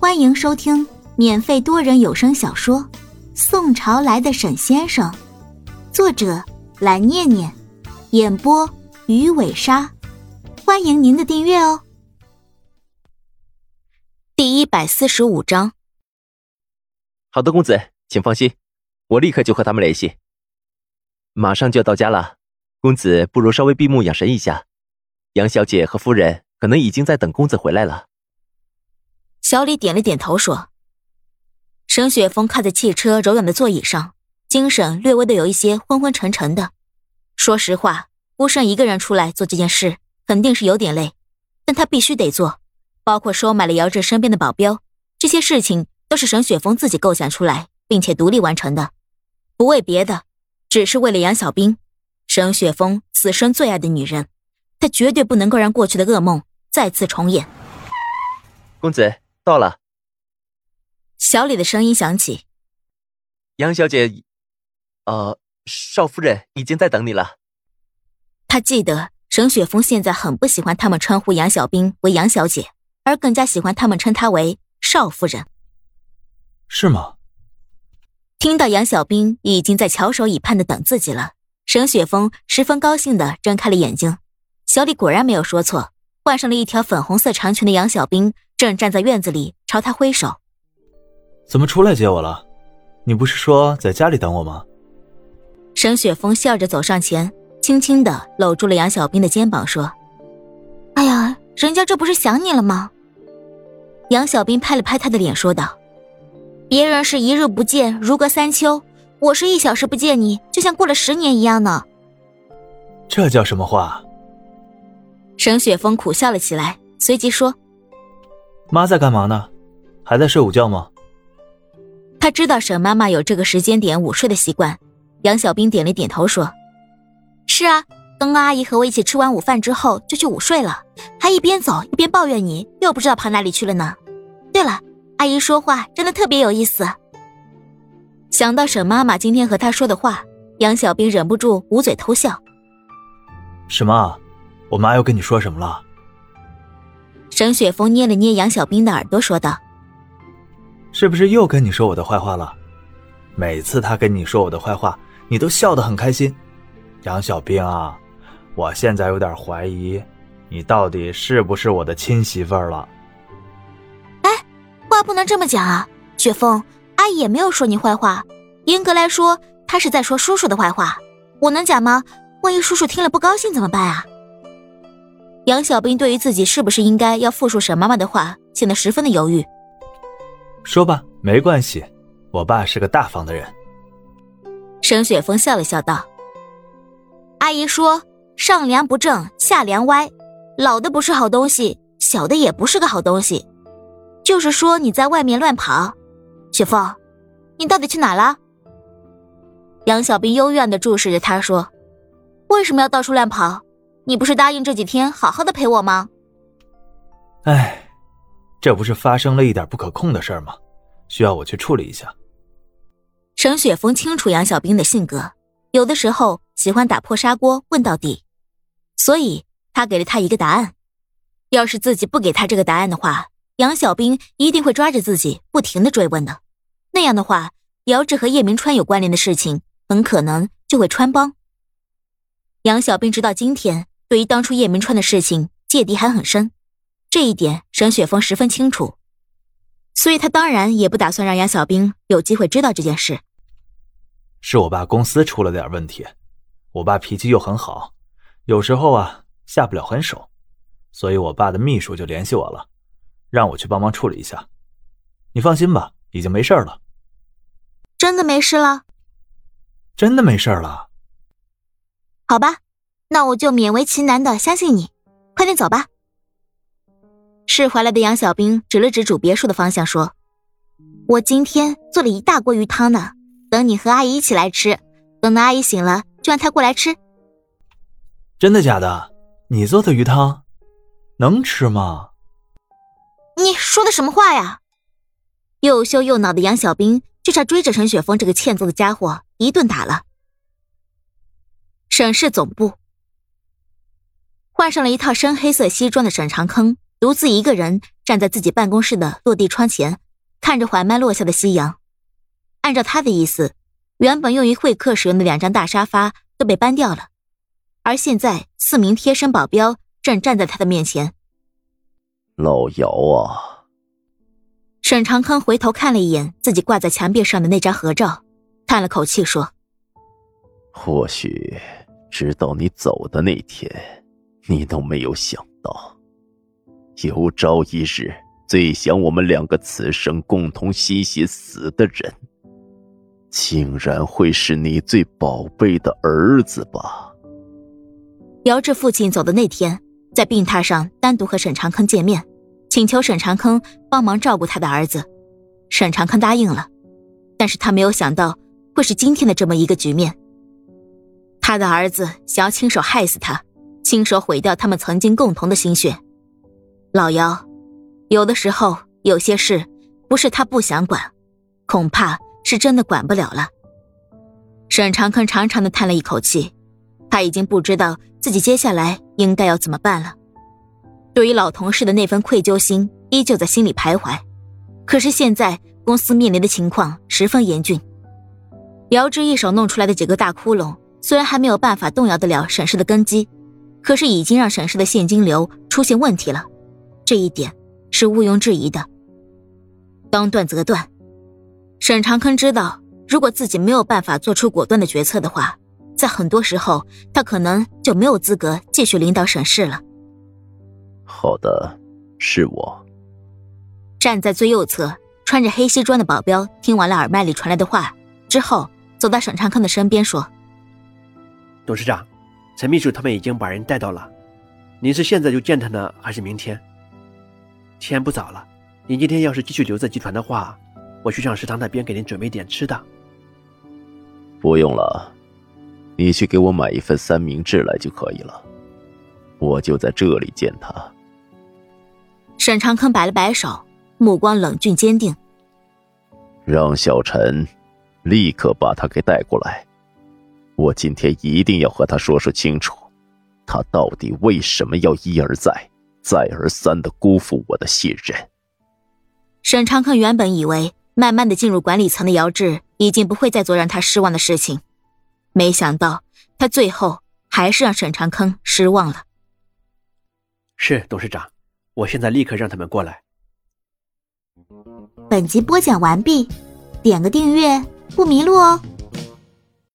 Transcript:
欢迎收听免费多人有声小说《宋朝来的沈先生》，作者蓝念念，演播鱼尾鲨。欢迎您的订阅哦。第一百四十五章。好的，公子，请放心，我立刻就和他们联系。马上就要到家了，公子不如稍微闭目养神一下。杨小姐和夫人可能已经在等公子回来了。小李点了点头，说：“沈雪峰靠在汽车柔软的座椅上，精神略微的有一些昏昏沉沉的。说实话，孤身一个人出来做这件事，肯定是有点累，但他必须得做。包括收买了姚振身边的保镖，这些事情都是沈雪峰自己构想出来，并且独立完成的，不为别的，只是为了杨小兵，沈雪峰此生最爱的女人，他绝对不能够让过去的噩梦再次重演。公子。”到了，小李的声音响起：“杨小姐，呃，少夫人已经在等你了。”他记得沈雪峰现在很不喜欢他们称呼杨小兵为杨小姐，而更加喜欢他们称她为少夫人。是吗？听到杨小兵已经在翘首以盼的等自己了，沈雪峰十分高兴的睁开了眼睛。小李果然没有说错，换上了一条粉红色长裙的杨小兵。正站在院子里朝他挥手，怎么出来接我了？你不是说在家里等我吗？沈雪峰笑着走上前，轻轻的搂住了杨小兵的肩膀，说：“哎呀，人家这不是想你了吗？”杨小兵拍了拍他的脸，说道：“别人是一日不见如隔三秋，我是一小时不见你就像过了十年一样呢。”这叫什么话？沈雪峰苦笑了起来，随即说。妈在干嘛呢？还在睡午觉吗？他知道沈妈妈有这个时间点午睡的习惯。杨小兵点了点头说：“是啊，刚刚阿姨和我一起吃完午饭之后就去午睡了，还一边走一边抱怨你，又不知道跑哪里去了呢。对了，阿姨说话真的特别有意思。”想到沈妈妈今天和他说的话，杨小兵忍不住捂嘴偷笑。什么？我妈又跟你说什么了？沈雪峰捏了捏杨小兵的耳朵，说道：“是不是又跟你说我的坏话了？每次他跟你说我的坏话，你都笑得很开心。杨小兵啊，我现在有点怀疑，你到底是不是我的亲媳妇儿了？”哎，话不能这么讲啊，雪峰，阿姨也没有说你坏话。严格来说，她是在说叔叔的坏话。我能讲吗？万一叔叔听了不高兴怎么办啊？杨小兵对于自己是不是应该要复述沈妈妈的话，显得十分的犹豫。说吧，没关系，我爸是个大方的人。沈雪峰笑了笑道：“阿姨说，上梁不正下梁歪，老的不是好东西，小的也不是个好东西。就是说你在外面乱跑，雪峰，你到底去哪了？”杨小兵幽怨的注视着他说：“为什么要到处乱跑？”你不是答应这几天好好的陪我吗？哎，这不是发生了一点不可控的事儿吗？需要我去处理一下。沈雪峰清楚杨小兵的性格，有的时候喜欢打破砂锅问到底，所以他给了他一个答案。要是自己不给他这个答案的话，杨小兵一定会抓着自己不停的追问的。那样的话，姚志和叶明川有关联的事情，很可能就会穿帮。杨小兵直到今天。对于当初叶明川的事情，芥蒂还很深，这一点沈雪峰十分清楚，所以他当然也不打算让杨小兵有机会知道这件事。是我爸公司出了点问题，我爸脾气又很好，有时候啊下不了狠手，所以我爸的秘书就联系我了，让我去帮忙处理一下。你放心吧，已经没事了。真的没事了？真的没事了？好吧。那我就勉为其难的相信你，快点走吧。释怀了的杨小兵指了指主别墅的方向，说：“我今天做了一大锅鱼汤呢，等你和阿姨一起来吃。等到阿姨醒了，就让她过来吃。”真的假的？你做的鱼汤能吃吗？你说的什么话呀？又羞又恼的杨小兵就差追着陈雪峰这个欠揍的家伙一顿打了。省市总部。换上了一套深黑色西装的沈长坑，独自一个人站在自己办公室的落地窗前，看着缓慢落下的夕阳。按照他的意思，原本用于会客使用的两张大沙发都被搬掉了，而现在四名贴身保镖正站在他的面前。老姚啊！沈长坑回头看了一眼自己挂在墙壁上的那张合照，叹了口气说：“或许直到你走的那天，你都没有想到，有朝一日，最想我们两个此生共同嬉戏死的人。”竟然会是你最宝贝的儿子吧？姚志父亲走的那天，在病榻上单独和沈长坑见面，请求沈长坑帮忙照顾他的儿子。沈长坑答应了，但是他没有想到会是今天的这么一个局面。他的儿子想要亲手害死他，亲手毁掉他们曾经共同的心血。老姚，有的时候有些事不是他不想管，恐怕。是真的管不了了。沈长坑长长的叹了一口气，他已经不知道自己接下来应该要怎么办了。对于老同事的那份愧疚心依旧在心里徘徊，可是现在公司面临的情况十分严峻。姚志一手弄出来的几个大窟窿，虽然还没有办法动摇得了沈氏的根基，可是已经让沈氏的现金流出现问题了，这一点是毋庸置疑的。当断则断。沈长坑知道，如果自己没有办法做出果断的决策的话，在很多时候，他可能就没有资格继续领导沈氏了。好的，是我。站在最右侧，穿着黑西装的保镖听完了耳麦里传来的话之后，走到沈长坑的身边说：“董事长，陈秘书他们已经把人带到了，您是现在就见他呢，还是明天？天不早了，您今天要是继续留在集团的话。”我去上食堂那边给您准备点吃的。不用了，你去给我买一份三明治来就可以了。我就在这里见他。沈长坑摆了摆手，目光冷峻坚定。让小陈立刻把他给带过来。我今天一定要和他说说清楚，他到底为什么要一而再、再而三的辜负我的信任。沈长坑原本以为。慢慢的进入管理层的姚志已经不会再做让他失望的事情，没想到他最后还是让沈长坑失望了。是董事长，我现在立刻让他们过来。本集播讲完毕，点个订阅不迷路哦。